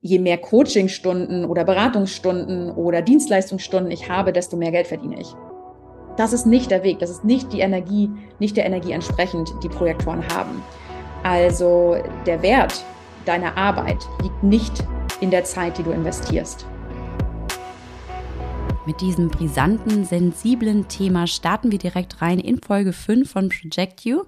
je mehr Coachingstunden oder Beratungsstunden oder Dienstleistungsstunden ich habe, desto mehr Geld verdiene ich. Das ist nicht der Weg, das ist nicht die Energie, nicht der Energie entsprechend, die Projektoren haben. Also der Wert deiner Arbeit liegt nicht in der Zeit, die du investierst. Mit diesem brisanten, sensiblen Thema starten wir direkt rein in Folge 5 von Project You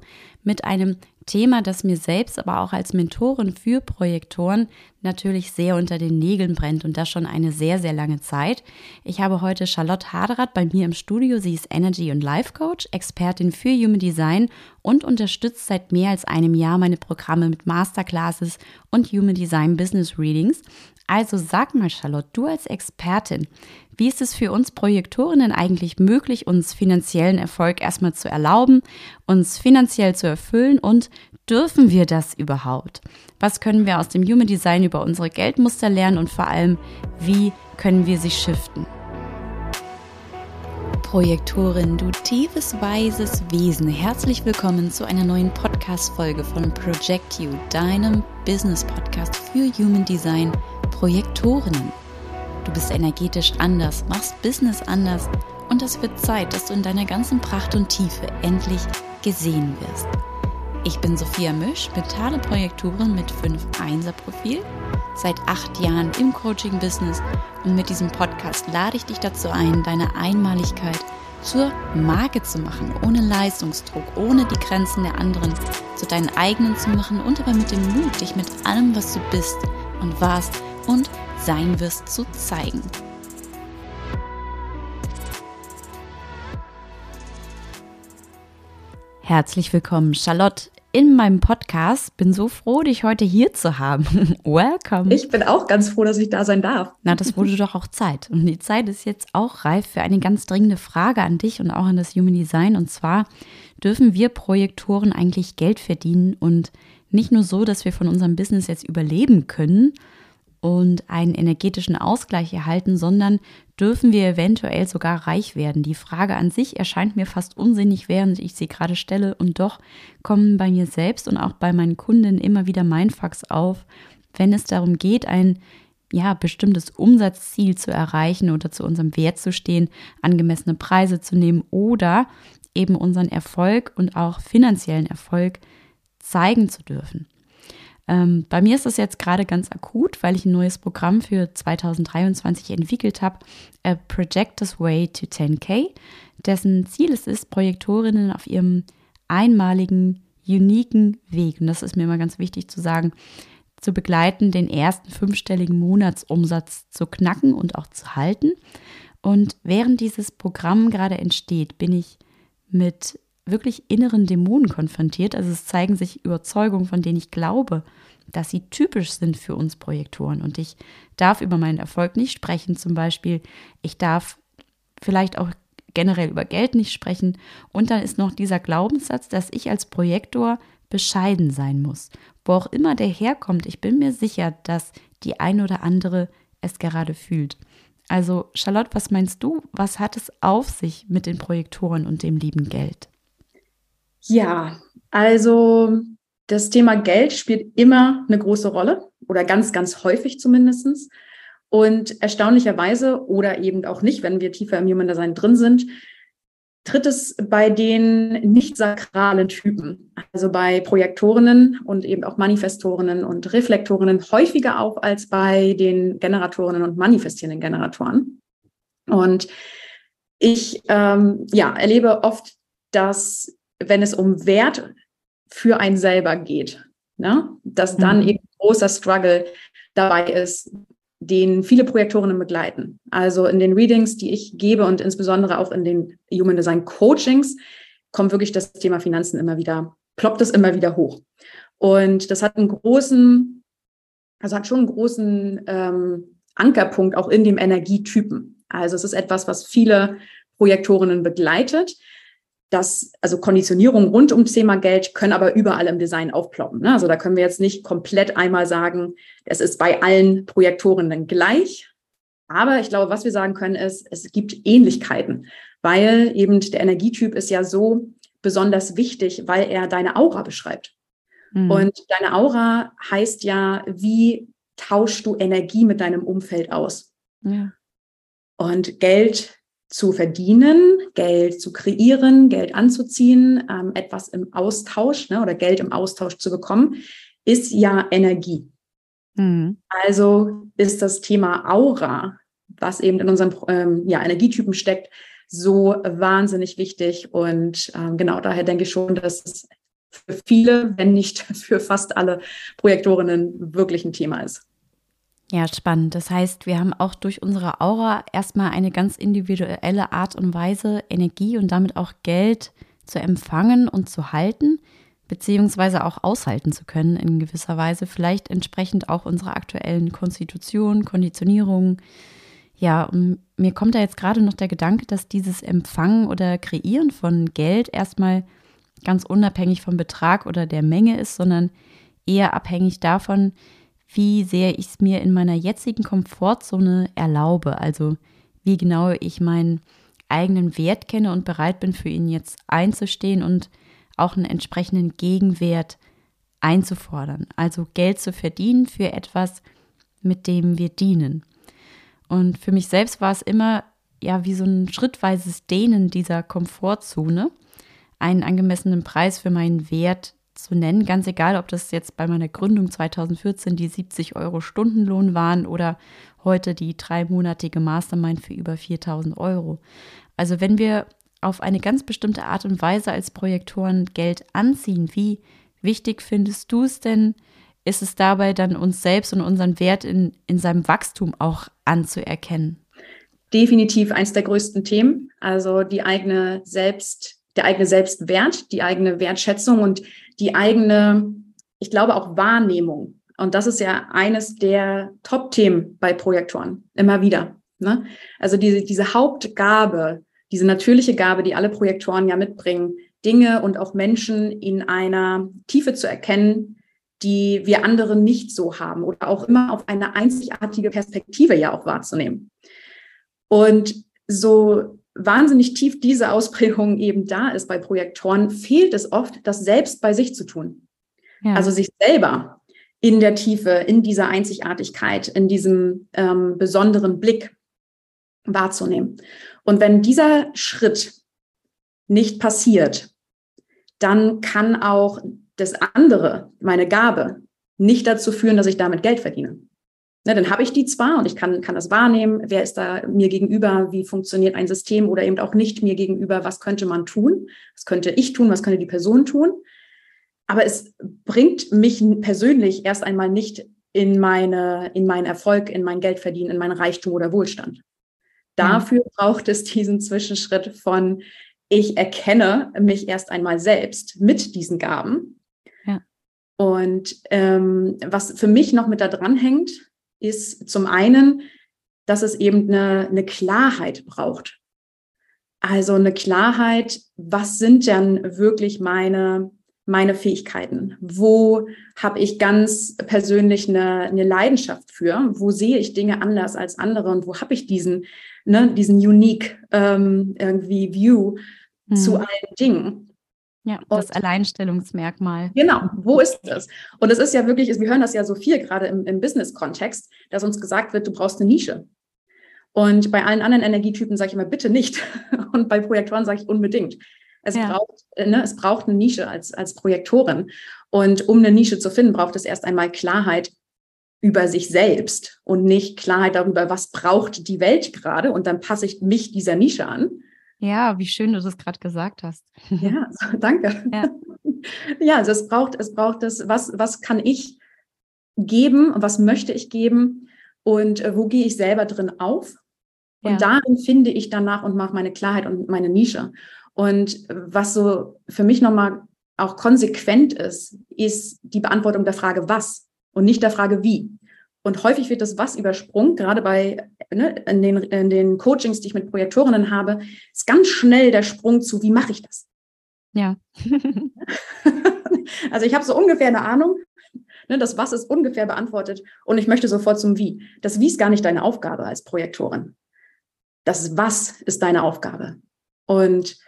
mit einem Thema, das mir selbst, aber auch als Mentorin für Projektoren natürlich sehr unter den Nägeln brennt und das schon eine sehr, sehr lange Zeit. Ich habe heute Charlotte Haderath bei mir im Studio. Sie ist Energy- und Life Coach, Expertin für Human Design und unterstützt seit mehr als einem Jahr meine Programme mit Masterclasses und Human Design Business Readings. Also sag mal, Charlotte, du als Expertin, wie ist es für uns Projektorinnen eigentlich möglich, uns finanziellen Erfolg erstmal zu erlauben, uns finanziell zu erfüllen und dürfen wir das überhaupt? Was können wir aus dem Human Design über unsere Geldmuster lernen und vor allem, wie können wir sie shiften? Projektorin, du tiefes, weises Wesen, herzlich willkommen zu einer neuen Podcast-Folge von Project You, deinem Business-Podcast für Human Design Projektorinnen. Du bist energetisch anders, machst Business anders und es wird Zeit, dass du in deiner ganzen Pracht und Tiefe endlich gesehen wirst. Ich bin Sophia Misch, mentale Projektorin mit 5 1er Profil, seit acht Jahren im Coaching-Business und mit diesem Podcast lade ich dich dazu ein, deine Einmaligkeit zur Marke zu machen, ohne Leistungsdruck, ohne die Grenzen der anderen zu deinen eigenen zu machen und aber mit dem Mut, dich mit allem, was du bist und warst und sein wirst, zu zeigen. Herzlich willkommen, Charlotte, in meinem Podcast. Bin so froh, dich heute hier zu haben. Welcome. Ich bin auch ganz froh, dass ich da sein darf. Na, das wurde doch auch Zeit. Und die Zeit ist jetzt auch reif für eine ganz dringende Frage an dich und auch an das Human Design. Und zwar, dürfen wir Projektoren eigentlich Geld verdienen und nicht nur so, dass wir von unserem Business jetzt überleben können, und einen energetischen Ausgleich erhalten, sondern dürfen wir eventuell sogar reich werden. Die Frage an sich erscheint mir fast unsinnig, während ich sie gerade stelle, und doch kommen bei mir selbst und auch bei meinen Kunden immer wieder Mindfucks auf, wenn es darum geht, ein ja, bestimmtes Umsatzziel zu erreichen oder zu unserem Wert zu stehen, angemessene Preise zu nehmen oder eben unseren Erfolg und auch finanziellen Erfolg zeigen zu dürfen. Ähm, bei mir ist es jetzt gerade ganz akut, weil ich ein neues Programm für 2023 entwickelt habe, A Projector's Way to 10K, dessen Ziel es ist, Projektorinnen auf ihrem einmaligen, uniken Weg, und das ist mir immer ganz wichtig zu sagen, zu begleiten, den ersten fünfstelligen Monatsumsatz zu knacken und auch zu halten. Und während dieses Programm gerade entsteht, bin ich mit wirklich inneren Dämonen konfrontiert. Also es zeigen sich Überzeugungen, von denen ich glaube, dass sie typisch sind für uns Projektoren. Und ich darf über meinen Erfolg nicht sprechen. Zum Beispiel, ich darf vielleicht auch generell über Geld nicht sprechen. Und dann ist noch dieser Glaubenssatz, dass ich als Projektor bescheiden sein muss. Wo auch immer der herkommt, ich bin mir sicher, dass die ein oder andere es gerade fühlt. Also Charlotte, was meinst du? Was hat es auf sich mit den Projektoren und dem lieben Geld? Ja, also das Thema Geld spielt immer eine große Rolle oder ganz, ganz häufig zumindest. Und erstaunlicherweise oder eben auch nicht, wenn wir tiefer im Human Design drin sind, tritt es bei den nicht sakralen Typen, also bei Projektorinnen und eben auch Manifestorinnen und Reflektorinnen häufiger auf als bei den Generatorinnen und manifestierenden Generatoren. Und ich ähm, ja, erlebe oft, dass wenn es um Wert für einen selber geht, ne? dass dann mhm. eben großer Struggle dabei ist, den viele Projektorinnen begleiten. Also in den Readings, die ich gebe und insbesondere auch in den Human Design Coachings, kommt wirklich das Thema Finanzen immer wieder, ploppt es immer wieder hoch. Und das hat einen großen, also hat schon einen großen ähm, Ankerpunkt auch in dem Energietypen. Also es ist etwas, was viele Projektorinnen begleitet das, also Konditionierung rund ums Thema Geld können aber überall im Design aufploppen. Ne? Also da können wir jetzt nicht komplett einmal sagen, es ist bei allen Projektoren gleich. Aber ich glaube, was wir sagen können, ist, es gibt Ähnlichkeiten, weil eben der Energietyp ist ja so besonders wichtig, weil er deine Aura beschreibt. Mhm. Und deine Aura heißt ja, wie tauschst du Energie mit deinem Umfeld aus. Ja. Und Geld zu verdienen, Geld zu kreieren, Geld anzuziehen, ähm, etwas im Austausch ne, oder Geld im Austausch zu bekommen, ist ja Energie. Mhm. Also ist das Thema Aura, was eben in unserem ähm, ja, Energietypen steckt, so wahnsinnig wichtig. Und ähm, genau daher denke ich schon, dass es für viele, wenn nicht für fast alle Projektorinnen wirklich ein Thema ist. Ja, spannend. Das heißt, wir haben auch durch unsere Aura erstmal eine ganz individuelle Art und Weise, Energie und damit auch Geld zu empfangen und zu halten, beziehungsweise auch aushalten zu können in gewisser Weise, vielleicht entsprechend auch unserer aktuellen Konstitution, Konditionierung. Ja, und mir kommt da jetzt gerade noch der Gedanke, dass dieses Empfangen oder Kreieren von Geld erstmal ganz unabhängig vom Betrag oder der Menge ist, sondern eher abhängig davon, wie sehr ich es mir in meiner jetzigen Komfortzone erlaube. Also wie genau ich meinen eigenen Wert kenne und bereit bin, für ihn jetzt einzustehen und auch einen entsprechenden Gegenwert einzufordern. Also Geld zu verdienen für etwas, mit dem wir dienen. Und für mich selbst war es immer ja wie so ein schrittweises Dehnen dieser Komfortzone, einen angemessenen Preis für meinen Wert zu nennen, ganz egal, ob das jetzt bei meiner Gründung 2014 die 70 Euro Stundenlohn waren oder heute die dreimonatige Mastermind für über 4000 Euro. Also wenn wir auf eine ganz bestimmte Art und Weise als Projektoren Geld anziehen, wie wichtig findest du es denn, ist es dabei dann uns selbst und unseren Wert in, in seinem Wachstum auch anzuerkennen? Definitiv eins der größten Themen. Also die eigene Selbst, der eigene Selbstwert, die eigene Wertschätzung und die eigene, ich glaube auch Wahrnehmung. Und das ist ja eines der Top-Themen bei Projektoren, immer wieder. Ne? Also diese, diese Hauptgabe, diese natürliche Gabe, die alle Projektoren ja mitbringen, Dinge und auch Menschen in einer Tiefe zu erkennen, die wir anderen nicht so haben oder auch immer auf eine einzigartige Perspektive ja auch wahrzunehmen. Und so wahnsinnig tief diese Ausprägung eben da ist bei Projektoren, fehlt es oft, das selbst bei sich zu tun. Ja. Also sich selber in der Tiefe, in dieser Einzigartigkeit, in diesem ähm, besonderen Blick wahrzunehmen. Und wenn dieser Schritt nicht passiert, dann kann auch das andere, meine Gabe, nicht dazu führen, dass ich damit Geld verdiene. Ne, dann habe ich die zwar und ich kann, kann das wahrnehmen, wer ist da mir gegenüber, wie funktioniert ein System oder eben auch nicht mir gegenüber, was könnte man tun, was könnte ich tun, was könnte die Person tun. Aber es bringt mich persönlich erst einmal nicht in, meine, in meinen Erfolg, in mein Geldverdienen, in meinen Reichtum oder Wohlstand. Dafür ja. braucht es diesen Zwischenschritt von, ich erkenne mich erst einmal selbst mit diesen Gaben. Ja. Und ähm, was für mich noch mit da dran hängt, ist zum einen, dass es eben eine, eine Klarheit braucht. Also eine Klarheit, was sind denn wirklich meine, meine Fähigkeiten? Wo habe ich ganz persönlich eine, eine Leidenschaft für? Wo sehe ich Dinge anders als andere und wo habe ich diesen, ne, diesen unique ähm, irgendwie View hm. zu allen Dingen? Ja, das und, Alleinstellungsmerkmal. Genau, wo ist das? Und es ist ja wirklich, wir hören das ja so viel gerade im, im Business-Kontext, dass uns gesagt wird, du brauchst eine Nische. Und bei allen anderen Energietypen sage ich immer, bitte nicht. Und bei Projektoren sage ich unbedingt. Es, ja. braucht, ne, es braucht eine Nische als, als Projektorin. Und um eine Nische zu finden, braucht es erst einmal Klarheit über sich selbst und nicht Klarheit darüber, was braucht die Welt gerade. Und dann passe ich mich dieser Nische an ja, wie schön du das gerade gesagt hast. Ja, danke. Ja. ja, also es braucht, es braucht das, was, was kann ich geben, was möchte ich geben und äh, wo gehe ich selber drin auf? Und ja. darin finde ich danach und mache meine Klarheit und meine Nische. Und was so für mich nochmal auch konsequent ist, ist die Beantwortung der Frage was und nicht der Frage wie. Und häufig wird das was übersprungen, gerade bei ne, in, den, in den Coachings, die ich mit Projektorinnen habe, ist ganz schnell der Sprung zu, wie mache ich das? Ja. also ich habe so ungefähr eine Ahnung. Ne, das Was ist ungefähr beantwortet und ich möchte sofort zum Wie. Das Wie ist gar nicht deine Aufgabe als Projektorin. Das Was ist deine Aufgabe. Und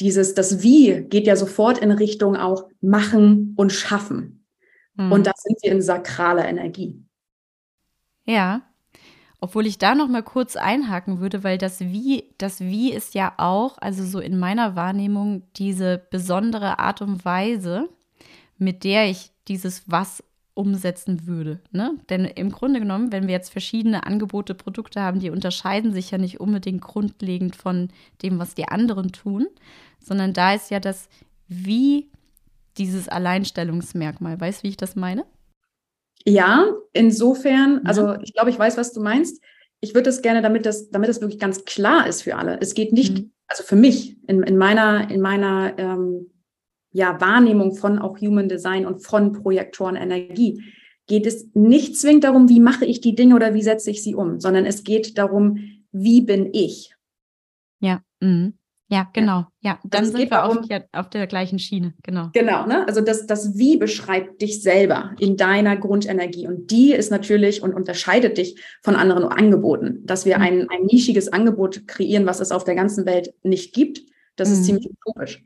dieses, das Wie geht ja sofort in Richtung auch machen und schaffen. Mhm. Und da sind wir in sakraler Energie. Ja. Obwohl ich da noch mal kurz einhaken würde, weil das Wie, das Wie ist ja auch, also so in meiner Wahrnehmung, diese besondere Art und Weise, mit der ich dieses Was umsetzen würde. Ne? Denn im Grunde genommen, wenn wir jetzt verschiedene Angebote, Produkte haben, die unterscheiden sich ja nicht unbedingt grundlegend von dem, was die anderen tun, sondern da ist ja das Wie dieses Alleinstellungsmerkmal. Weißt du, wie ich das meine? Ja, insofern, mhm. also ich glaube, ich weiß, was du meinst. Ich würde es gerne, damit das, damit das wirklich ganz klar ist für alle. Es geht nicht, mhm. also für mich, in, in meiner, in meiner ähm, ja, Wahrnehmung von auch Human Design und von Projektoren Energie, geht es nicht zwingend darum, wie mache ich die Dinge oder wie setze ich sie um, sondern es geht darum, wie bin ich. Ja. Mhm. Ja, genau. Ja, dann also sind wir darum, auf, ja, auf, der gleichen Schiene. Genau. Genau, ne? Also das, das Wie beschreibt dich selber in deiner Grundenergie. Und die ist natürlich und unterscheidet dich von anderen Angeboten. Dass wir mhm. ein, ein nischiges Angebot kreieren, was es auf der ganzen Welt nicht gibt, das mhm. ist ziemlich utopisch.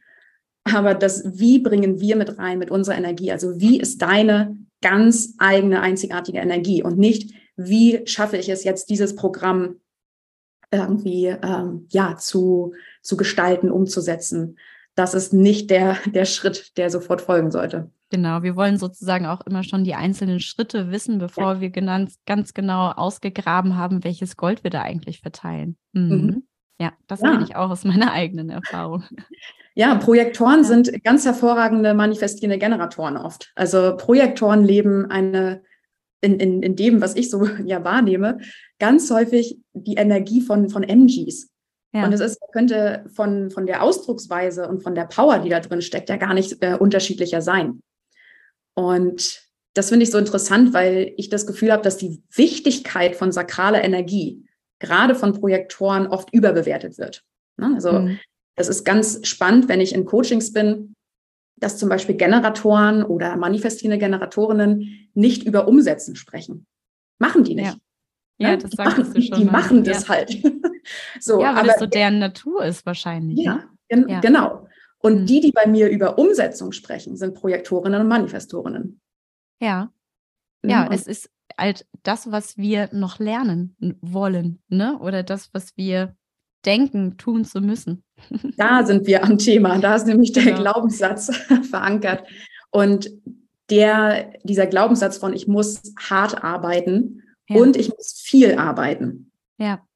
Aber das Wie bringen wir mit rein mit unserer Energie? Also wie ist deine ganz eigene, einzigartige Energie? Und nicht, wie schaffe ich es jetzt, dieses Programm irgendwie ähm, ja zu, zu gestalten, umzusetzen. Das ist nicht der, der Schritt, der sofort folgen sollte. Genau, wir wollen sozusagen auch immer schon die einzelnen Schritte wissen, bevor ja. wir ganz, ganz genau ausgegraben haben, welches Gold wir da eigentlich verteilen. Mhm. Mhm. Ja, das ja. kenne ich auch aus meiner eigenen Erfahrung. Ja, Projektoren ja. sind ganz hervorragende manifestierende Generatoren oft. Also Projektoren leben eine in, in, in dem, was ich so ja wahrnehme, ganz häufig die Energie von, von MGs. Ja. Und es ist, könnte von, von der Ausdrucksweise und von der Power, die da drin steckt, ja gar nicht äh, unterschiedlicher sein. Und das finde ich so interessant, weil ich das Gefühl habe, dass die Wichtigkeit von sakraler Energie gerade von Projektoren oft überbewertet wird. Ne? Also mhm. das ist ganz spannend, wenn ich in Coachings bin, dass zum Beispiel Generatoren oder manifestierende Generatorinnen nicht über Umsetzen sprechen. Machen die nicht. Ja. Ja, ja, das sagst machen, du schon. Die mal. machen das ja. halt. so, ja, weil aber, das so deren Natur ist wahrscheinlich. Ja, ne? ja. genau. Und mhm. die, die bei mir über Umsetzung sprechen, sind Projektorinnen und Manifestorinnen. Ja. Mhm. Ja, und es ist halt das, was wir noch lernen wollen, ne? Oder das, was wir denken, tun zu müssen. Da sind wir am Thema. Da ist nämlich der genau. Glaubenssatz verankert. Und der, dieser Glaubenssatz von ich muss hart arbeiten ja. und ich muss viel arbeiten. Ja.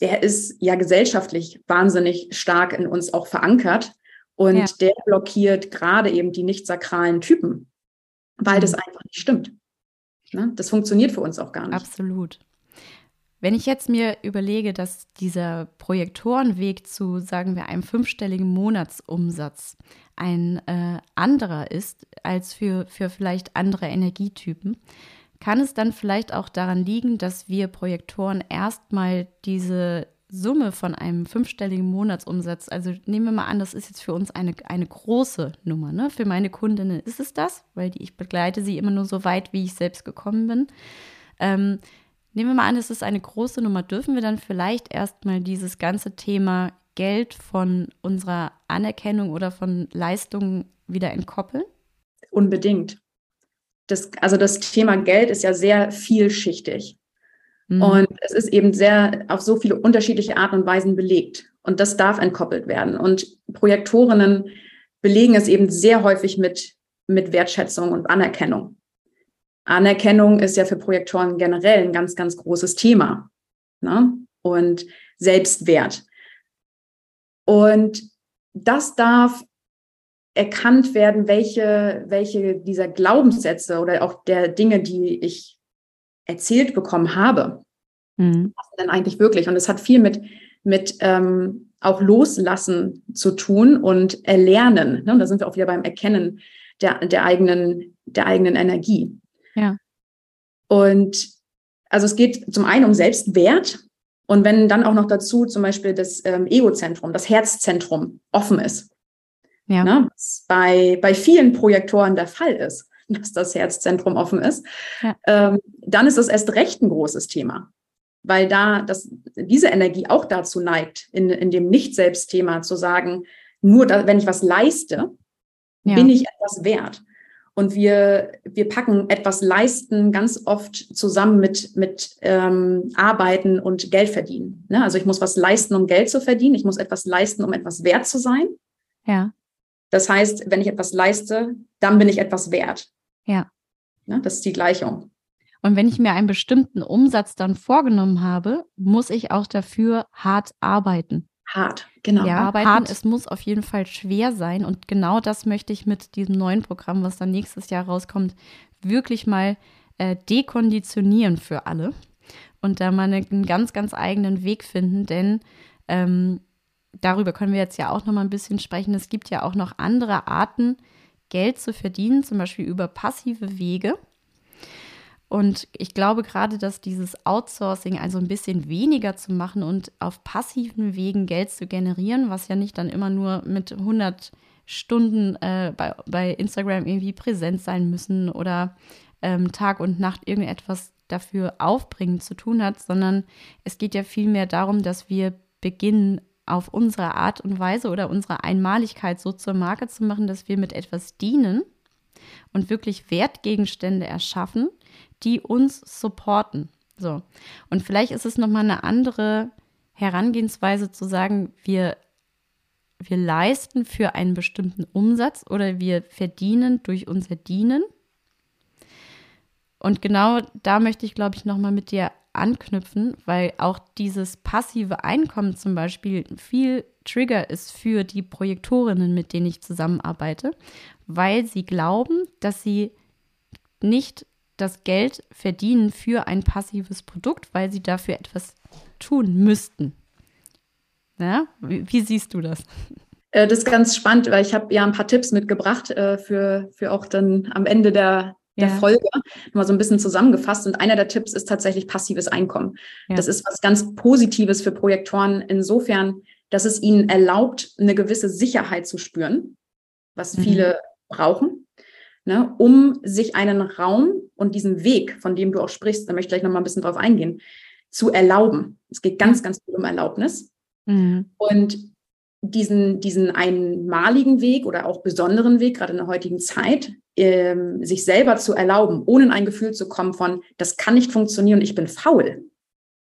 Der ist ja gesellschaftlich wahnsinnig stark in uns auch verankert. Und ja. der blockiert gerade eben die nicht sakralen Typen, weil mhm. das einfach nicht stimmt. Ne? Das funktioniert für uns auch gar nicht. Absolut. Wenn ich jetzt mir überlege, dass dieser Projektorenweg zu, sagen wir, einem fünfstelligen Monatsumsatz ein äh, anderer ist als für, für vielleicht andere Energietypen, kann es dann vielleicht auch daran liegen, dass wir Projektoren erstmal diese Summe von einem fünfstelligen Monatsumsatz, also nehmen wir mal an, das ist jetzt für uns eine, eine große Nummer. Ne? Für meine Kundinnen ist es das, weil die, ich begleite sie immer nur so weit, wie ich selbst gekommen bin. Ähm, nehmen wir mal an, es ist eine große Nummer. Dürfen wir dann vielleicht erstmal dieses ganze Thema Geld von unserer Anerkennung oder von Leistungen wieder entkoppeln? Unbedingt das, also das Thema Geld ist ja sehr vielschichtig. Mhm. Und es ist eben sehr auf so viele unterschiedliche Arten und Weisen belegt. Und das darf entkoppelt werden. Und Projektorinnen belegen es eben sehr häufig mit, mit Wertschätzung und Anerkennung. Anerkennung ist ja für Projektoren generell ein ganz, ganz großes Thema. Ne? Und Selbstwert. Und das darf erkannt werden, welche, welche dieser Glaubenssätze oder auch der Dinge, die ich erzählt bekommen habe, mhm. denn eigentlich wirklich. Und es hat viel mit, mit ähm, auch Loslassen zu tun und Erlernen. Ne? Und da sind wir auch wieder beim Erkennen der, der, eigenen, der eigenen Energie. Ja. Und also es geht zum einen um Selbstwert. Und wenn dann auch noch dazu zum Beispiel das ähm, Egozentrum, das Herzzentrum offen ist, ja. Ne? Was bei, bei vielen Projektoren der Fall ist, dass das Herzzentrum offen ist, ja. ähm, dann ist es erst recht ein großes Thema. Weil da das, diese Energie auch dazu neigt, in, in dem Nicht-Selbst-Thema zu sagen, nur da, wenn ich was leiste, ja. bin ich etwas wert. Und wir, wir packen etwas leisten ganz oft zusammen mit, mit ähm, Arbeiten und Geld verdienen. Ne? Also ich muss was leisten, um Geld zu verdienen. Ich muss etwas leisten, um etwas wert zu sein. Ja. Das heißt, wenn ich etwas leiste, dann bin ich etwas wert. Ja. Ne? Das ist die Gleichung. Und wenn ich mir einen bestimmten Umsatz dann vorgenommen habe, muss ich auch dafür hart arbeiten. Hart, genau. Ja, arbeiten. Hart. Es muss auf jeden Fall schwer sein. Und genau das möchte ich mit diesem neuen Programm, was dann nächstes Jahr rauskommt, wirklich mal äh, dekonditionieren für alle. Und da mal einen ganz, ganz eigenen Weg finden. Denn ähm, darüber können wir jetzt ja auch noch mal ein bisschen sprechen. Es gibt ja auch noch andere Arten, Geld zu verdienen, zum Beispiel über passive Wege. Und ich glaube gerade, dass dieses Outsourcing also ein bisschen weniger zu machen und auf passiven Wegen Geld zu generieren, was ja nicht dann immer nur mit 100 Stunden äh, bei, bei Instagram irgendwie präsent sein müssen oder ähm, Tag und Nacht irgendetwas dafür aufbringen zu tun hat, sondern es geht ja vielmehr darum, dass wir beginnen, auf unsere Art und Weise oder unsere Einmaligkeit so zur Marke zu machen, dass wir mit etwas dienen und wirklich Wertgegenstände erschaffen, die uns supporten. So. Und vielleicht ist es nochmal eine andere Herangehensweise zu sagen, wir, wir leisten für einen bestimmten Umsatz oder wir verdienen durch unser Dienen. Und genau da möchte ich, glaube ich, nochmal mit dir anknüpfen, weil auch dieses passive Einkommen zum Beispiel viel Trigger ist für die Projektorinnen, mit denen ich zusammenarbeite, weil sie glauben, dass sie nicht das Geld verdienen für ein passives Produkt, weil sie dafür etwas tun müssten. Ja? Wie, wie siehst du das? Äh, das ist ganz spannend, weil ich habe ja ein paar Tipps mitgebracht äh, für, für auch dann am Ende der, der ja. Folge mal so ein bisschen zusammengefasst. Und einer der Tipps ist tatsächlich passives Einkommen. Ja. Das ist was ganz Positives für Projektoren insofern, dass es ihnen erlaubt, eine gewisse Sicherheit zu spüren, was mhm. viele brauchen ne, um sich einen Raum und diesen Weg, von dem du auch sprichst, da möchte ich gleich nochmal ein bisschen drauf eingehen, zu erlauben. Es geht ganz, ganz viel um Erlaubnis. Mhm. Und diesen, diesen einmaligen Weg oder auch besonderen Weg, gerade in der heutigen Zeit, ähm, sich selber zu erlauben, ohne in ein Gefühl zu kommen von, das kann nicht funktionieren, ich bin faul.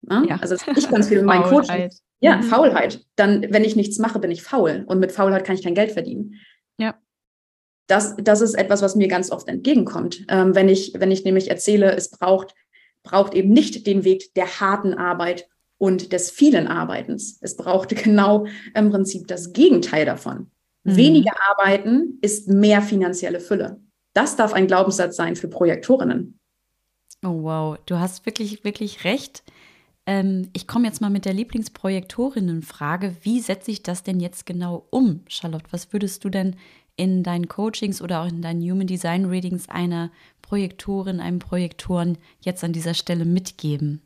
Ne? Ja. Also ich ganz viel mit meinen Coaching. Ja, mhm. Faulheit. Dann, wenn ich nichts mache, bin ich faul. Und mit Faulheit kann ich kein Geld verdienen. Ja das, das ist etwas, was mir ganz oft entgegenkommt. Ähm, wenn, ich, wenn ich nämlich erzähle, es braucht, braucht eben nicht den Weg der harten Arbeit und des vielen Arbeitens. Es braucht genau im Prinzip das Gegenteil davon. Mhm. Weniger Arbeiten ist mehr finanzielle Fülle. Das darf ein Glaubenssatz sein für Projektorinnen. Oh wow, du hast wirklich, wirklich recht. Ähm, ich komme jetzt mal mit der Lieblingsprojektorinnenfrage. Wie setze ich das denn jetzt genau um, Charlotte? Was würdest du denn in deinen Coachings oder auch in deinen Human Design Readings einer Projektorin, einem Projektoren jetzt an dieser Stelle mitgeben?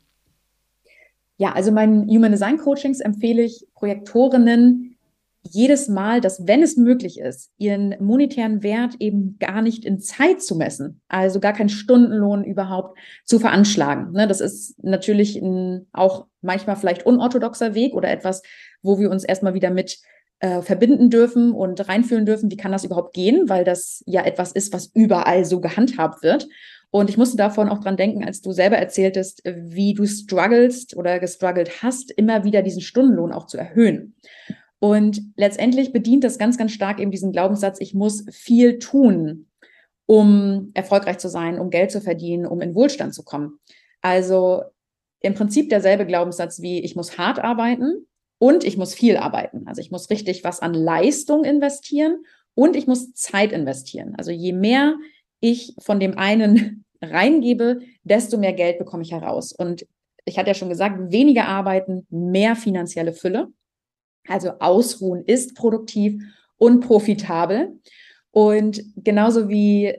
Ja, also meinen Human Design Coachings empfehle ich Projektorinnen jedes Mal, dass wenn es möglich ist, ihren monetären Wert eben gar nicht in Zeit zu messen, also gar keinen Stundenlohn überhaupt zu veranschlagen. Ne, das ist natürlich ein, auch manchmal vielleicht unorthodoxer Weg oder etwas, wo wir uns erstmal wieder mit äh, verbinden dürfen und reinfühlen dürfen, wie kann das überhaupt gehen, weil das ja etwas ist, was überall so gehandhabt wird. Und ich musste davon auch dran denken, als du selber erzähltest, wie du strugglest oder gestruggelt hast, immer wieder diesen Stundenlohn auch zu erhöhen. Und letztendlich bedient das ganz, ganz stark eben diesen Glaubenssatz, ich muss viel tun, um erfolgreich zu sein, um Geld zu verdienen, um in Wohlstand zu kommen. Also im Prinzip derselbe Glaubenssatz wie ich muss hart arbeiten, und ich muss viel arbeiten. Also ich muss richtig was an Leistung investieren und ich muss Zeit investieren. Also je mehr ich von dem einen reingebe, desto mehr Geld bekomme ich heraus. Und ich hatte ja schon gesagt, weniger arbeiten, mehr finanzielle Fülle. Also ausruhen ist produktiv und profitabel. Und genauso wie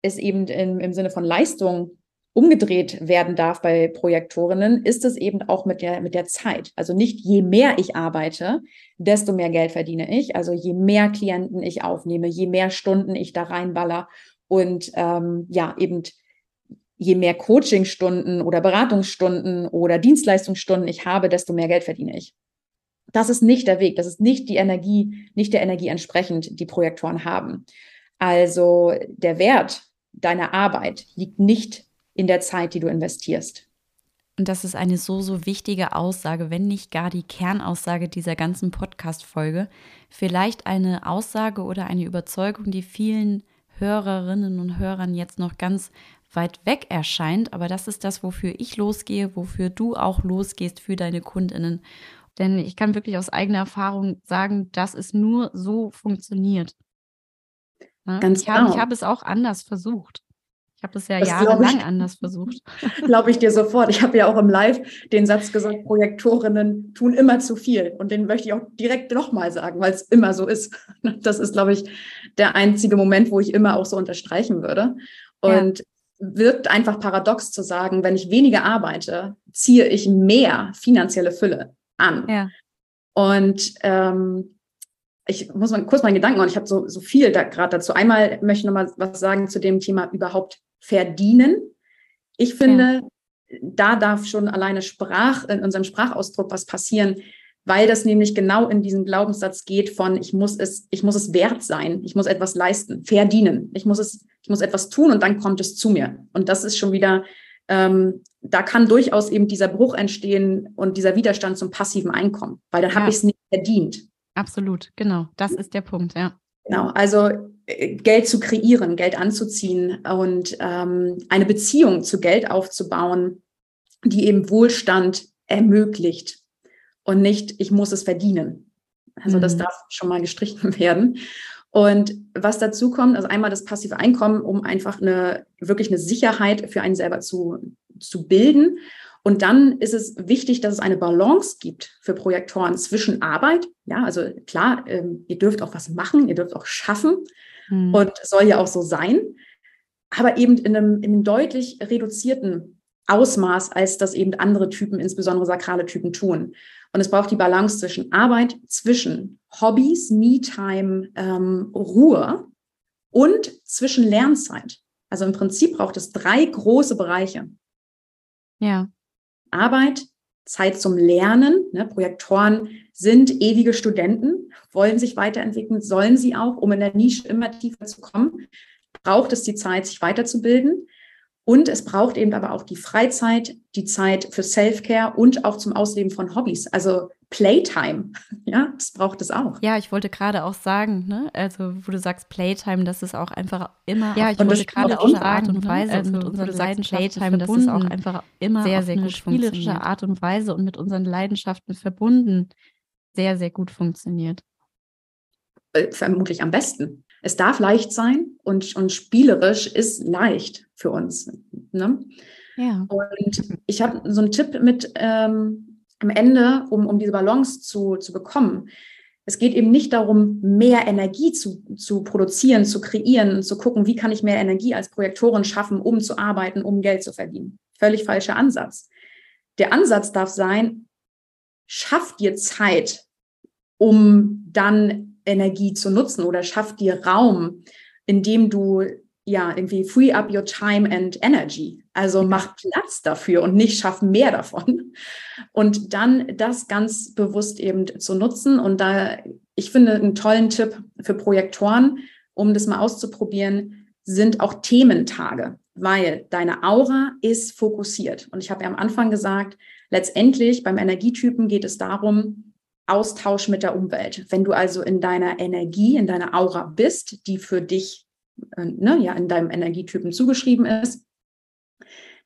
es eben im, im Sinne von Leistung umgedreht werden darf bei Projektorinnen, ist es eben auch mit der, mit der Zeit. Also nicht je mehr ich arbeite, desto mehr Geld verdiene ich. Also je mehr Klienten ich aufnehme, je mehr Stunden ich da reinballer und ähm, ja, eben je mehr Coachingstunden oder Beratungsstunden oder Dienstleistungsstunden ich habe, desto mehr Geld verdiene ich. Das ist nicht der Weg. Das ist nicht die Energie, nicht der Energie entsprechend, die Projektoren haben. Also der Wert deiner Arbeit liegt nicht in der Zeit, die du investierst. Und das ist eine so, so wichtige Aussage, wenn nicht gar die Kernaussage dieser ganzen Podcast-Folge. Vielleicht eine Aussage oder eine Überzeugung, die vielen Hörerinnen und Hörern jetzt noch ganz weit weg erscheint. Aber das ist das, wofür ich losgehe, wofür du auch losgehst für deine KundInnen. Denn ich kann wirklich aus eigener Erfahrung sagen, dass es nur so funktioniert. Ne? Ganz ich, genau. habe, ich habe es auch anders versucht. Ich habe es ja das jahrelang anders versucht. Glaube ich dir sofort. Ich habe ja auch im Live den Satz gesagt, Projektorinnen tun immer zu viel. Und den möchte ich auch direkt nochmal sagen, weil es immer so ist. Das ist, glaube ich, der einzige Moment, wo ich immer auch so unterstreichen würde. Und ja. wirkt einfach paradox zu sagen, wenn ich weniger arbeite, ziehe ich mehr finanzielle Fülle an. Ja. Und ähm, ich muss mal kurz meinen Gedanken machen. Ich habe so, so viel da gerade dazu. Einmal möchte ich noch mal was sagen zu dem Thema überhaupt verdienen. Ich finde, ja. da darf schon alleine Sprach, in unserem Sprachausdruck was passieren, weil das nämlich genau in diesen Glaubenssatz geht von ich muss es, ich muss es wert sein, ich muss etwas leisten, verdienen, ich muss es, ich muss etwas tun und dann kommt es zu mir. Und das ist schon wieder, ähm, da kann durchaus eben dieser Bruch entstehen und dieser Widerstand zum passiven Einkommen, weil dann ja. habe ich es nicht verdient. Absolut, genau. Das ist der Punkt, ja. Genau, also äh, Geld zu kreieren, Geld anzuziehen und ähm, eine Beziehung zu Geld aufzubauen, die eben Wohlstand ermöglicht und nicht, ich muss es verdienen. Also mhm. das darf schon mal gestrichen werden. Und was dazu kommt, also einmal das passive Einkommen, um einfach eine wirklich eine Sicherheit für einen selber zu, zu bilden und dann ist es wichtig, dass es eine Balance gibt für Projektoren zwischen Arbeit. Ja, also klar, ähm, ihr dürft auch was machen, ihr dürft auch schaffen mhm. und soll ja auch so sein, aber eben in einem, in einem deutlich reduzierten Ausmaß, als das eben andere Typen, insbesondere sakrale Typen tun. Und es braucht die Balance zwischen Arbeit, zwischen Hobbys, Me-Time, ähm, Ruhe und zwischen Lernzeit. Also im Prinzip braucht es drei große Bereiche. Ja. Arbeit, Zeit zum Lernen. Ne? Projektoren sind ewige Studenten, wollen sich weiterentwickeln, sollen sie auch, um in der Nische immer tiefer zu kommen, braucht es die Zeit, sich weiterzubilden. Und es braucht eben aber auch die Freizeit, die Zeit für Self-Care und auch zum Ausleben von Hobbys. Also Playtime, ja, das braucht es auch. Ja, ich wollte gerade auch sagen, ne, also wo du sagst Playtime, das ist auch einfach immer. Ja, ich wollte gerade auch Art und ne? Weise also mit unserer Leidenschaft Playtime, das ist auch einfach immer sehr, sehr gut spielerische Art und Weise und mit unseren Leidenschaften verbunden sehr, sehr gut funktioniert. Äh, vermutlich am besten. Es darf leicht sein und, und spielerisch ist leicht für uns. Ne? Ja. Und ich habe so einen Tipp mit ähm, am Ende, um, um diese Balance zu, zu bekommen, es geht eben nicht darum, mehr Energie zu, zu produzieren, zu kreieren, zu gucken, wie kann ich mehr Energie als Projektorin schaffen, um zu arbeiten, um Geld zu verdienen. Völlig falscher Ansatz. Der Ansatz darf sein, schaff dir Zeit, um dann Energie zu nutzen oder schaff dir Raum, in dem du ja, irgendwie free up your time and energy. Also mach Platz dafür und nicht schaff mehr davon. Und dann das ganz bewusst eben zu nutzen. Und da, ich finde, einen tollen Tipp für Projektoren, um das mal auszuprobieren, sind auch Thementage, weil deine Aura ist fokussiert. Und ich habe ja am Anfang gesagt, letztendlich beim Energietypen geht es darum, Austausch mit der Umwelt. Wenn du also in deiner Energie, in deiner Aura bist, die für dich äh, ne, ja in deinem Energietypen zugeschrieben ist,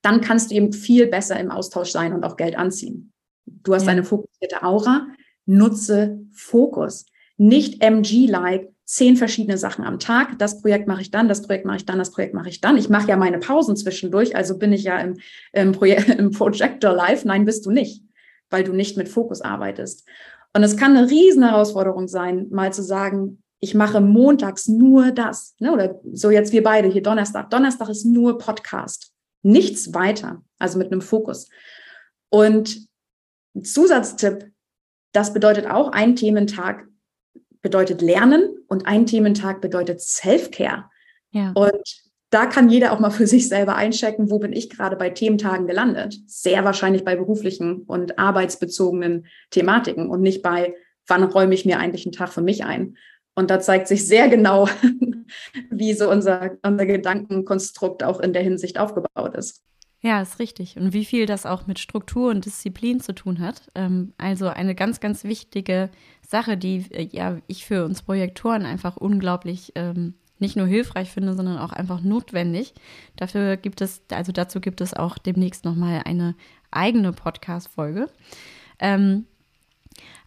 dann kannst du eben viel besser im Austausch sein und auch Geld anziehen. Du hast ja. eine fokussierte Aura, nutze Fokus. Nicht MG-like, zehn verschiedene Sachen am Tag. Das Projekt mache ich dann, das Projekt mache ich dann, das Projekt mache ich dann. Ich mache ja meine Pausen zwischendurch, also bin ich ja im, im, Projek im Projector Live. Nein, bist du nicht, weil du nicht mit Fokus arbeitest. Und es kann eine riesen Herausforderung sein, mal zu sagen, ich mache montags nur das. Ne? Oder so jetzt wir beide hier Donnerstag. Donnerstag ist nur Podcast. Nichts weiter. Also mit einem Fokus. Und Zusatztipp, das bedeutet auch, ein Thementag bedeutet Lernen und ein Thementag bedeutet Self-Care. Ja. Und da kann jeder auch mal für sich selber einchecken, wo bin ich gerade bei Thementagen gelandet. Sehr wahrscheinlich bei beruflichen und arbeitsbezogenen Thematiken und nicht bei, wann räume ich mir eigentlich einen Tag für mich ein. Und da zeigt sich sehr genau, wie so unser, unser Gedankenkonstrukt auch in der Hinsicht aufgebaut ist. Ja, ist richtig. Und wie viel das auch mit Struktur und Disziplin zu tun hat. Ähm, also eine ganz, ganz wichtige Sache, die äh, ja ich für uns Projektoren einfach unglaublich ähm, nicht nur hilfreich finde, sondern auch einfach notwendig. Dafür gibt es, also dazu gibt es auch demnächst nochmal eine eigene Podcast-Folge. Ähm,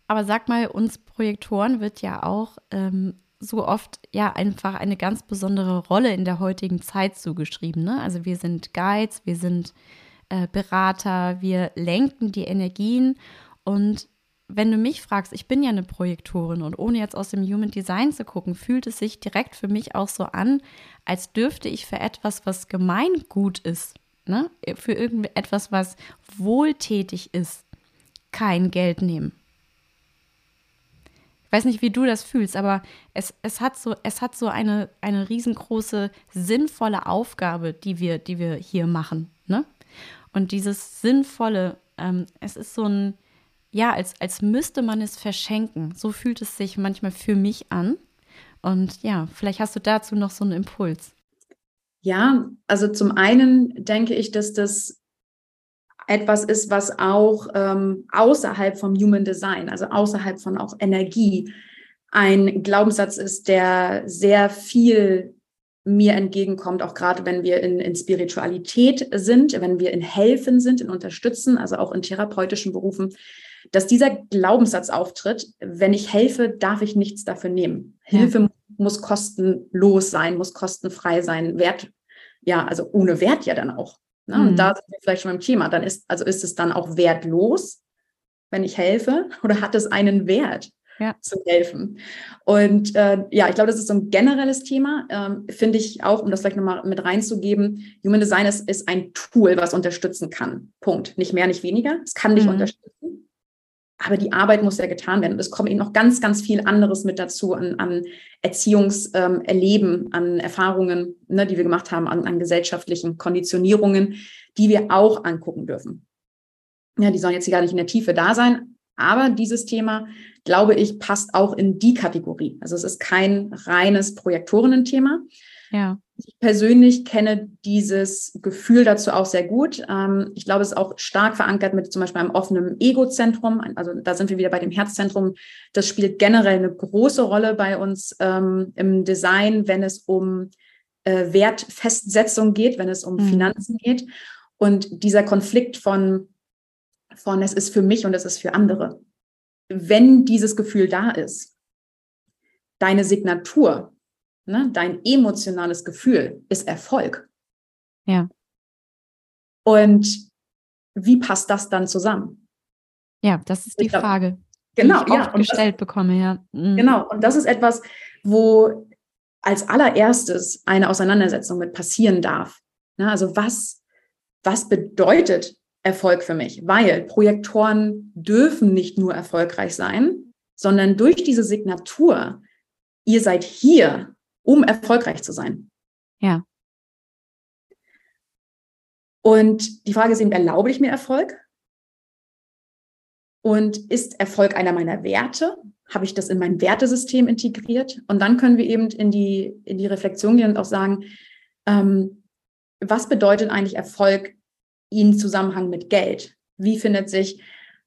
aber sag mal, uns Projektoren wird ja auch ähm, so oft ja einfach eine ganz besondere Rolle in der heutigen Zeit zugeschrieben. Ne? Also wir sind Guides, wir sind äh, Berater, wir lenken die Energien und wenn du mich fragst, ich bin ja eine Projektorin und ohne jetzt aus dem Human Design zu gucken, fühlt es sich direkt für mich auch so an, als dürfte ich für etwas, was gemeingut ist, ne, für irgendetwas, was wohltätig ist, kein Geld nehmen weiß nicht, wie du das fühlst, aber es, es hat so, es hat so eine, eine riesengroße, sinnvolle Aufgabe, die wir, die wir hier machen. Ne? Und dieses Sinnvolle, ähm, es ist so ein, ja, als, als müsste man es verschenken. So fühlt es sich manchmal für mich an. Und ja, vielleicht hast du dazu noch so einen Impuls. Ja, also zum einen denke ich, dass das etwas ist, was auch ähm, außerhalb vom Human Design, also außerhalb von auch Energie, ein Glaubenssatz ist, der sehr viel mir entgegenkommt, auch gerade wenn wir in, in Spiritualität sind, wenn wir in Helfen sind, in Unterstützen, also auch in therapeutischen Berufen, dass dieser Glaubenssatz auftritt, wenn ich helfe, darf ich nichts dafür nehmen. Ja. Hilfe muss kostenlos sein, muss kostenfrei sein, Wert, ja, also ohne Wert ja dann auch. Ne? Mhm. Und da sind wir vielleicht schon beim Thema. Dann ist, also ist es dann auch wertlos, wenn ich helfe, oder hat es einen Wert? Ja. zu helfen. Und äh, ja, ich glaube, das ist so ein generelles Thema. Ähm, Finde ich auch, um das vielleicht nochmal mit reinzugeben, Human Design ist, ist ein Tool, was unterstützen kann. Punkt. Nicht mehr, nicht weniger. Es kann dich mhm. unterstützen. Aber die Arbeit muss ja getan werden. Und es kommt eben noch ganz, ganz viel anderes mit dazu an, an Erziehungserleben, ähm, an Erfahrungen, ne, die wir gemacht haben, an, an gesellschaftlichen Konditionierungen, die wir auch angucken dürfen. Ja, die sollen jetzt gar nicht in der Tiefe da sein. Aber dieses Thema, glaube ich, passt auch in die Kategorie. Also es ist kein reines Projektorinnen-Thema. Ja. Ich persönlich kenne dieses Gefühl dazu auch sehr gut. Ähm, ich glaube, es ist auch stark verankert mit zum Beispiel einem offenen Ego-Zentrum. Also da sind wir wieder bei dem Herzzentrum. Das spielt generell eine große Rolle bei uns ähm, im Design, wenn es um äh, Wertfestsetzung geht, wenn es um mhm. Finanzen geht. Und dieser Konflikt von, von es ist für mich und es ist für andere. Wenn dieses Gefühl da ist, deine Signatur, Ne? Dein emotionales Gefühl ist Erfolg. Ja. Und wie passt das dann zusammen? Ja, das ist die glaub, Frage. Genau, die ich ja. gestellt das, bekomme, ja. Mhm. Genau, und das ist etwas, wo als allererstes eine Auseinandersetzung mit passieren darf. Ne? Also was, was bedeutet Erfolg für mich? Weil Projektoren dürfen nicht nur erfolgreich sein, sondern durch diese Signatur, ihr seid hier, um erfolgreich zu sein. Ja. Und die Frage ist eben, erlaube ich mir Erfolg? Und ist Erfolg einer meiner Werte? Habe ich das in mein Wertesystem integriert? Und dann können wir eben in die, in die Reflexion gehen und auch sagen, ähm, was bedeutet eigentlich Erfolg in Zusammenhang mit Geld? Wie findet sich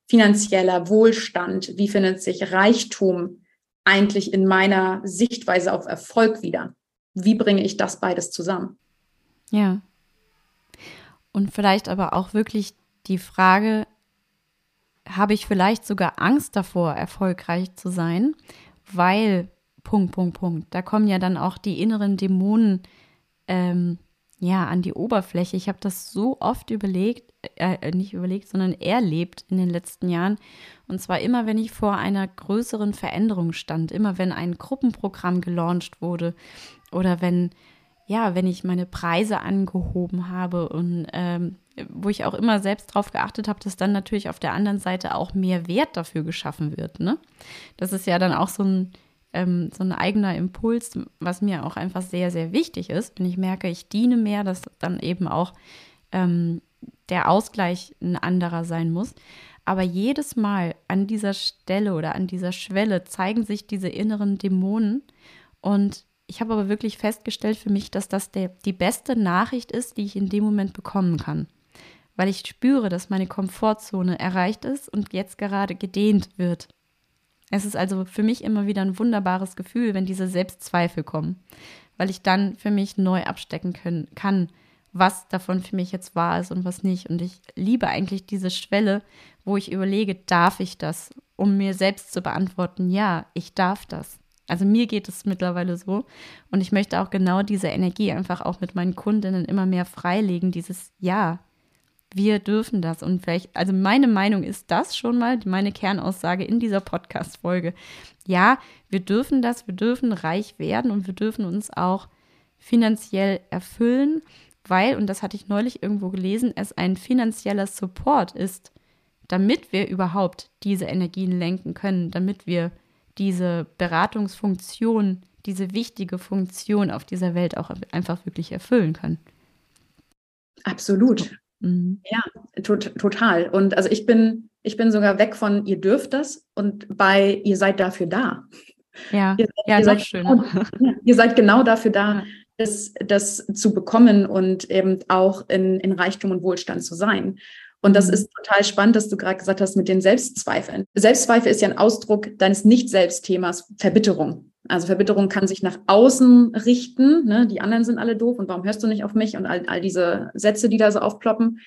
finanzieller Wohlstand? Wie findet sich Reichtum eigentlich in meiner Sichtweise auf Erfolg wieder? Wie bringe ich das beides zusammen? Ja. Und vielleicht aber auch wirklich die Frage, habe ich vielleicht sogar Angst davor, erfolgreich zu sein, weil Punkt, Punkt, Punkt. Da kommen ja dann auch die inneren Dämonen ähm, ja an die Oberfläche. Ich habe das so oft überlegt, äh, nicht überlegt, sondern erlebt in den letzten Jahren. Und zwar immer, wenn ich vor einer größeren Veränderung stand, immer wenn ein Gruppenprogramm gelauncht wurde oder wenn, ja, wenn ich meine Preise angehoben habe und ähm, wo ich auch immer selbst darauf geachtet habe, dass dann natürlich auf der anderen Seite auch mehr Wert dafür geschaffen wird. Ne? Das ist ja dann auch so ein, ähm, so ein eigener Impuls, was mir auch einfach sehr, sehr wichtig ist. Wenn ich merke, ich diene mehr, dass dann eben auch ähm, der Ausgleich ein anderer sein muss. Aber jedes Mal an dieser Stelle oder an dieser Schwelle zeigen sich diese inneren Dämonen. Und ich habe aber wirklich festgestellt für mich, dass das der, die beste Nachricht ist, die ich in dem Moment bekommen kann. Weil ich spüre, dass meine Komfortzone erreicht ist und jetzt gerade gedehnt wird. Es ist also für mich immer wieder ein wunderbares Gefühl, wenn diese Selbstzweifel kommen, weil ich dann für mich neu abstecken können, kann, was davon für mich jetzt wahr ist und was nicht. Und ich liebe eigentlich diese Schwelle, wo ich überlege, darf ich das, um mir selbst zu beantworten, ja, ich darf das. Also mir geht es mittlerweile so und ich möchte auch genau diese Energie einfach auch mit meinen Kundinnen immer mehr freilegen, dieses Ja, wir dürfen das. Und vielleicht, also meine Meinung ist das schon mal, meine Kernaussage in dieser Podcast-Folge. Ja, wir dürfen das, wir dürfen reich werden und wir dürfen uns auch finanziell erfüllen, weil, und das hatte ich neulich irgendwo gelesen, es ein finanzieller Support ist, damit wir überhaupt diese Energien lenken können, damit wir diese Beratungsfunktion, diese wichtige Funktion auf dieser Welt auch einfach wirklich erfüllen können. Absolut. Mhm. Ja, to total. Und also ich bin, ich bin sogar weg von ihr dürft das und bei ihr seid dafür da. Ja, ihr, ja, ihr seid, schön. Genau, ihr seid genau dafür da, ja. Das, das zu bekommen und eben auch in, in Reichtum und Wohlstand zu sein. Und das mhm. ist total spannend, dass du gerade gesagt hast mit den Selbstzweifeln. Selbstzweifel ist ja ein Ausdruck deines Nicht-Selbstthemas, Verbitterung. Also Verbitterung kann sich nach außen richten. Ne? Die anderen sind alle doof und warum hörst du nicht auf mich und all, all diese Sätze, die da so aufploppen.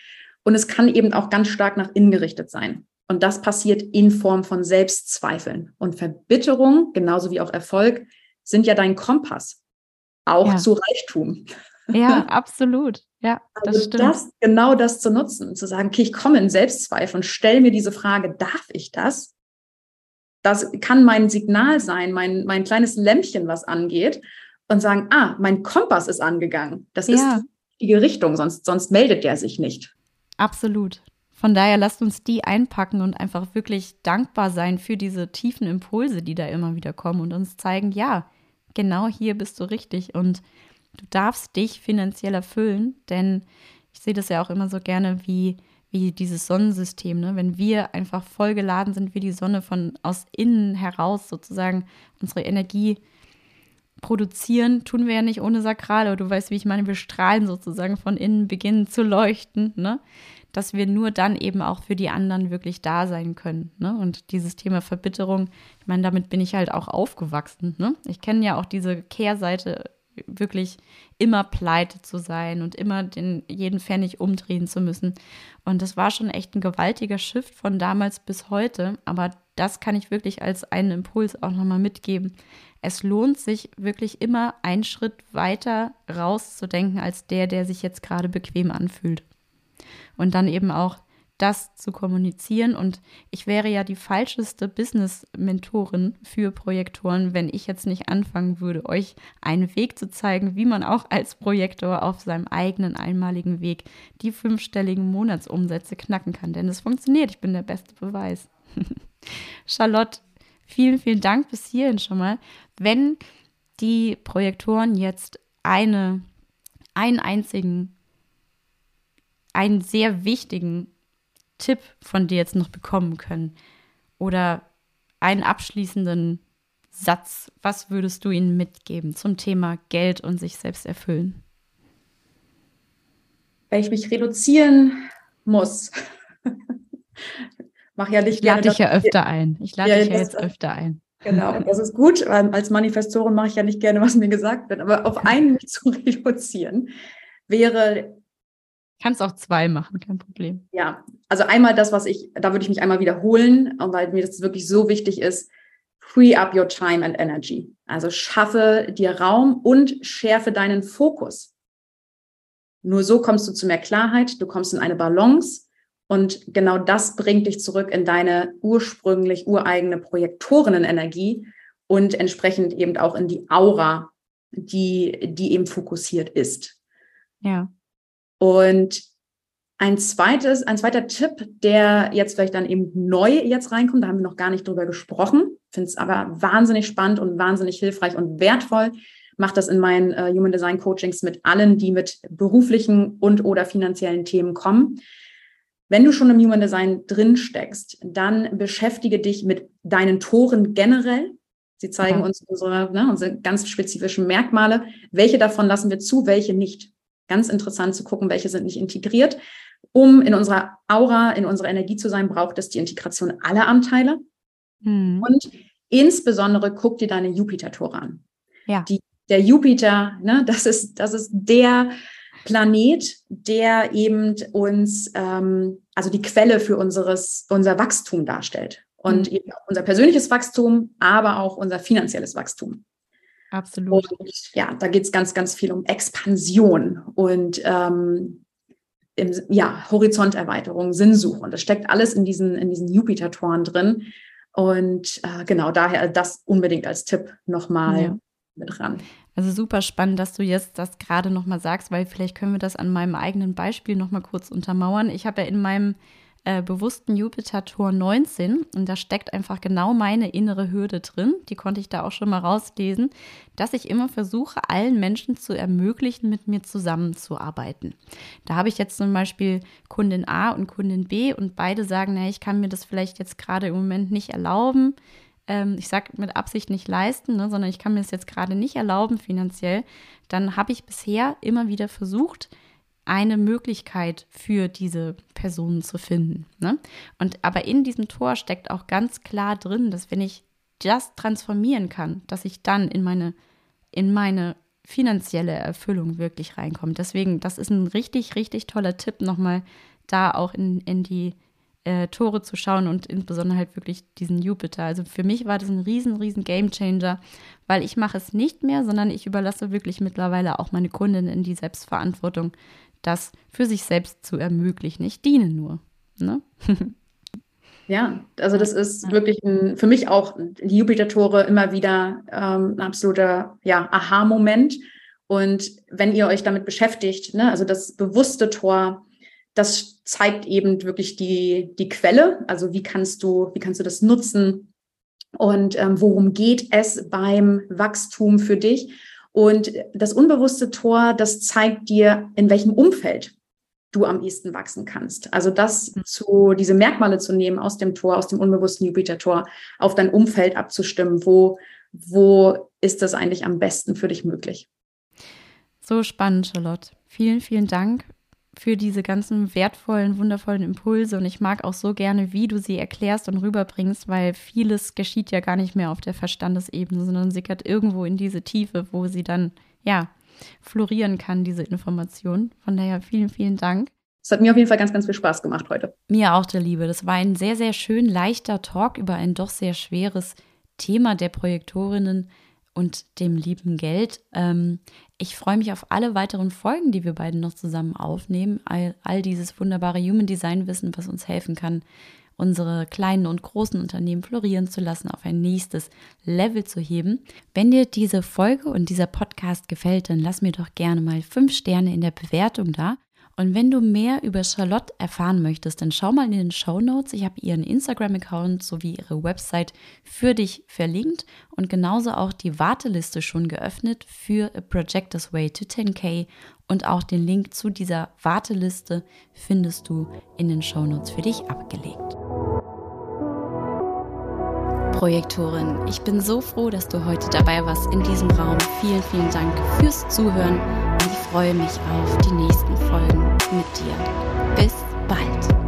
Und es kann eben auch ganz stark nach innen gerichtet sein. Und das passiert in Form von Selbstzweifeln. Und Verbitterung, genauso wie auch Erfolg, sind ja dein Kompass. Auch ja. zu Reichtum. Ja, absolut. Ja, das also stimmt. Das, genau das zu nutzen, zu sagen, okay, ich komme in Selbstzweifel und stelle mir diese Frage, darf ich das? Das kann mein Signal sein, mein, mein kleines Lämpchen, was angeht, und sagen, ah, mein Kompass ist angegangen. Das ja. ist die richtige Richtung, sonst, sonst meldet der sich nicht. Absolut. Von daher lasst uns die einpacken und einfach wirklich dankbar sein für diese tiefen Impulse, die da immer wieder kommen und uns zeigen, ja, genau hier bist du richtig und du darfst dich finanziell erfüllen, denn ich sehe das ja auch immer so gerne wie wie dieses Sonnensystem, ne? wenn wir einfach voll geladen sind wie die Sonne von aus innen heraus sozusagen unsere Energie produzieren, tun wir ja nicht ohne Sakral, aber du weißt, wie ich meine, wir strahlen sozusagen von innen, beginnen zu leuchten, ne? dass wir nur dann eben auch für die anderen wirklich da sein können. Ne? Und dieses Thema Verbitterung, ich meine, damit bin ich halt auch aufgewachsen. Ne? Ich kenne ja auch diese Kehrseite wirklich immer pleite zu sein und immer den, jeden Pfennig umdrehen zu müssen. Und das war schon echt ein gewaltiger Shift von damals bis heute. Aber das kann ich wirklich als einen Impuls auch nochmal mitgeben. Es lohnt sich wirklich immer einen Schritt weiter rauszudenken als der, der sich jetzt gerade bequem anfühlt. Und dann eben auch das zu kommunizieren. Und ich wäre ja die falscheste Business-Mentorin für Projektoren, wenn ich jetzt nicht anfangen würde, euch einen Weg zu zeigen, wie man auch als Projektor auf seinem eigenen einmaligen Weg die fünfstelligen Monatsumsätze knacken kann. Denn es funktioniert. Ich bin der beste Beweis. Charlotte, vielen, vielen Dank bis hierhin schon mal. Wenn die Projektoren jetzt eine, einen einzigen, einen sehr wichtigen Tipp von dir jetzt noch bekommen können? Oder einen abschließenden Satz, was würdest du ihnen mitgeben zum Thema Geld und sich selbst erfüllen? Wenn ich mich reduzieren muss, mache ja nicht. Ich lade dich ja öfter ein. Ich lade ja, dich ja jetzt öfter ein. Genau, das ist gut, weil als Manifestorin mache ich ja nicht gerne, was mir gesagt wird. Aber auf einen zu reduzieren wäre Kannst auch zwei machen, kein Problem. Ja, also einmal das, was ich, da würde ich mich einmal wiederholen, weil mir das wirklich so wichtig ist. Free up your time and energy. Also schaffe dir Raum und schärfe deinen Fokus. Nur so kommst du zu mehr Klarheit, du kommst in eine Balance und genau das bringt dich zurück in deine ursprünglich ureigene Projektorenenergie und entsprechend eben auch in die Aura, die, die eben fokussiert ist. Ja. Und ein zweites, ein zweiter Tipp, der jetzt vielleicht dann eben neu jetzt reinkommt, da haben wir noch gar nicht drüber gesprochen, finde es aber wahnsinnig spannend und wahnsinnig hilfreich und wertvoll. mache das in meinen äh, Human Design Coachings mit allen, die mit beruflichen und oder finanziellen Themen kommen. Wenn du schon im Human Design drin steckst, dann beschäftige dich mit deinen Toren generell. Sie zeigen ja. uns unsere, ne, unsere ganz spezifischen Merkmale. Welche davon lassen wir zu, welche nicht? Ganz interessant zu gucken, welche sind nicht integriert. Um in unserer Aura, in unserer Energie zu sein, braucht es die Integration aller Anteile. Mhm. Und insbesondere guck dir deine Jupiter-Tore an. Ja. Die, der Jupiter, ne, das ist, das ist der Planet, der eben uns, ähm, also die Quelle für unseres, unser Wachstum darstellt. Und mhm. eben unser persönliches Wachstum, aber auch unser finanzielles Wachstum. Absolut. Und ja, da geht es ganz, ganz viel um Expansion und ähm, im, ja, Horizonterweiterung, Sinnsuche. Und das steckt alles in diesen, in diesen Jupiter-Toren drin. Und äh, genau daher das unbedingt als Tipp nochmal ja. mit ran. Also super spannend, dass du jetzt das gerade nochmal sagst, weil vielleicht können wir das an meinem eigenen Beispiel nochmal kurz untermauern. Ich habe ja in meinem äh, bewussten Jupiter-Tor 19 und da steckt einfach genau meine innere Hürde drin, die konnte ich da auch schon mal rauslesen, dass ich immer versuche, allen Menschen zu ermöglichen, mit mir zusammenzuarbeiten. Da habe ich jetzt zum Beispiel Kundin A und Kundin B und beide sagen, naja, ich kann mir das vielleicht jetzt gerade im Moment nicht erlauben ähm, ich sage mit Absicht nicht leisten, ne, sondern ich kann mir es jetzt gerade nicht erlauben finanziell, dann habe ich bisher immer wieder versucht, eine Möglichkeit für diese Personen zu finden. Ne? Und aber in diesem Tor steckt auch ganz klar drin, dass wenn ich das transformieren kann, dass ich dann in meine, in meine finanzielle Erfüllung wirklich reinkomme. Deswegen, das ist ein richtig, richtig toller Tipp, nochmal da auch in, in die äh, Tore zu schauen und insbesondere halt wirklich diesen Jupiter. Also für mich war das ein riesen, riesen Gamechanger, weil ich mache es nicht mehr, sondern ich überlasse wirklich mittlerweile auch meine Kundinnen in die Selbstverantwortung, das für sich selbst zu ermöglichen. Ich diene nur. Ne? Ja, also das ist wirklich ein, für mich auch die Jupiter-Tore immer wieder ähm, ein absoluter ja, Aha-Moment. Und wenn ihr euch damit beschäftigt, ne, also das bewusste Tor, das zeigt eben wirklich die, die Quelle. Also wie kannst du, wie kannst du das nutzen und ähm, worum geht es beim Wachstum für dich? Und das unbewusste Tor, das zeigt dir, in welchem Umfeld du am ehesten wachsen kannst. Also das mhm. zu, diese Merkmale zu nehmen aus dem Tor, aus dem unbewussten Jupiter-Tor, auf dein Umfeld abzustimmen. Wo, wo ist das eigentlich am besten für dich möglich? So spannend, Charlotte. Vielen, vielen Dank für diese ganzen wertvollen, wundervollen Impulse. Und ich mag auch so gerne, wie du sie erklärst und rüberbringst, weil vieles geschieht ja gar nicht mehr auf der Verstandesebene, sondern sickert irgendwo in diese Tiefe, wo sie dann, ja, florieren kann, diese Information. Von daher vielen, vielen Dank. Es hat mir auf jeden Fall ganz, ganz viel Spaß gemacht heute. Mir auch, der Liebe. Das war ein sehr, sehr schön leichter Talk über ein doch sehr schweres Thema der Projektorinnen und dem lieben Geld. Ähm, ich freue mich auf alle weiteren Folgen, die wir beiden noch zusammen aufnehmen. All, all dieses wunderbare Human Design Wissen, was uns helfen kann, unsere kleinen und großen Unternehmen florieren zu lassen, auf ein nächstes Level zu heben. Wenn dir diese Folge und dieser Podcast gefällt, dann lass mir doch gerne mal fünf Sterne in der Bewertung da. Und wenn du mehr über Charlotte erfahren möchtest, dann schau mal in den Show Notes. Ich habe ihren Instagram-Account sowie ihre Website für dich verlinkt und genauso auch die Warteliste schon geöffnet für A Projector's Way to 10K. Und auch den Link zu dieser Warteliste findest du in den Show Notes für dich abgelegt. Projektorin, ich bin so froh, dass du heute dabei warst in diesem Raum. Vielen, vielen Dank fürs Zuhören und ich freue mich auf die nächsten Folgen mit dir. Bis bald.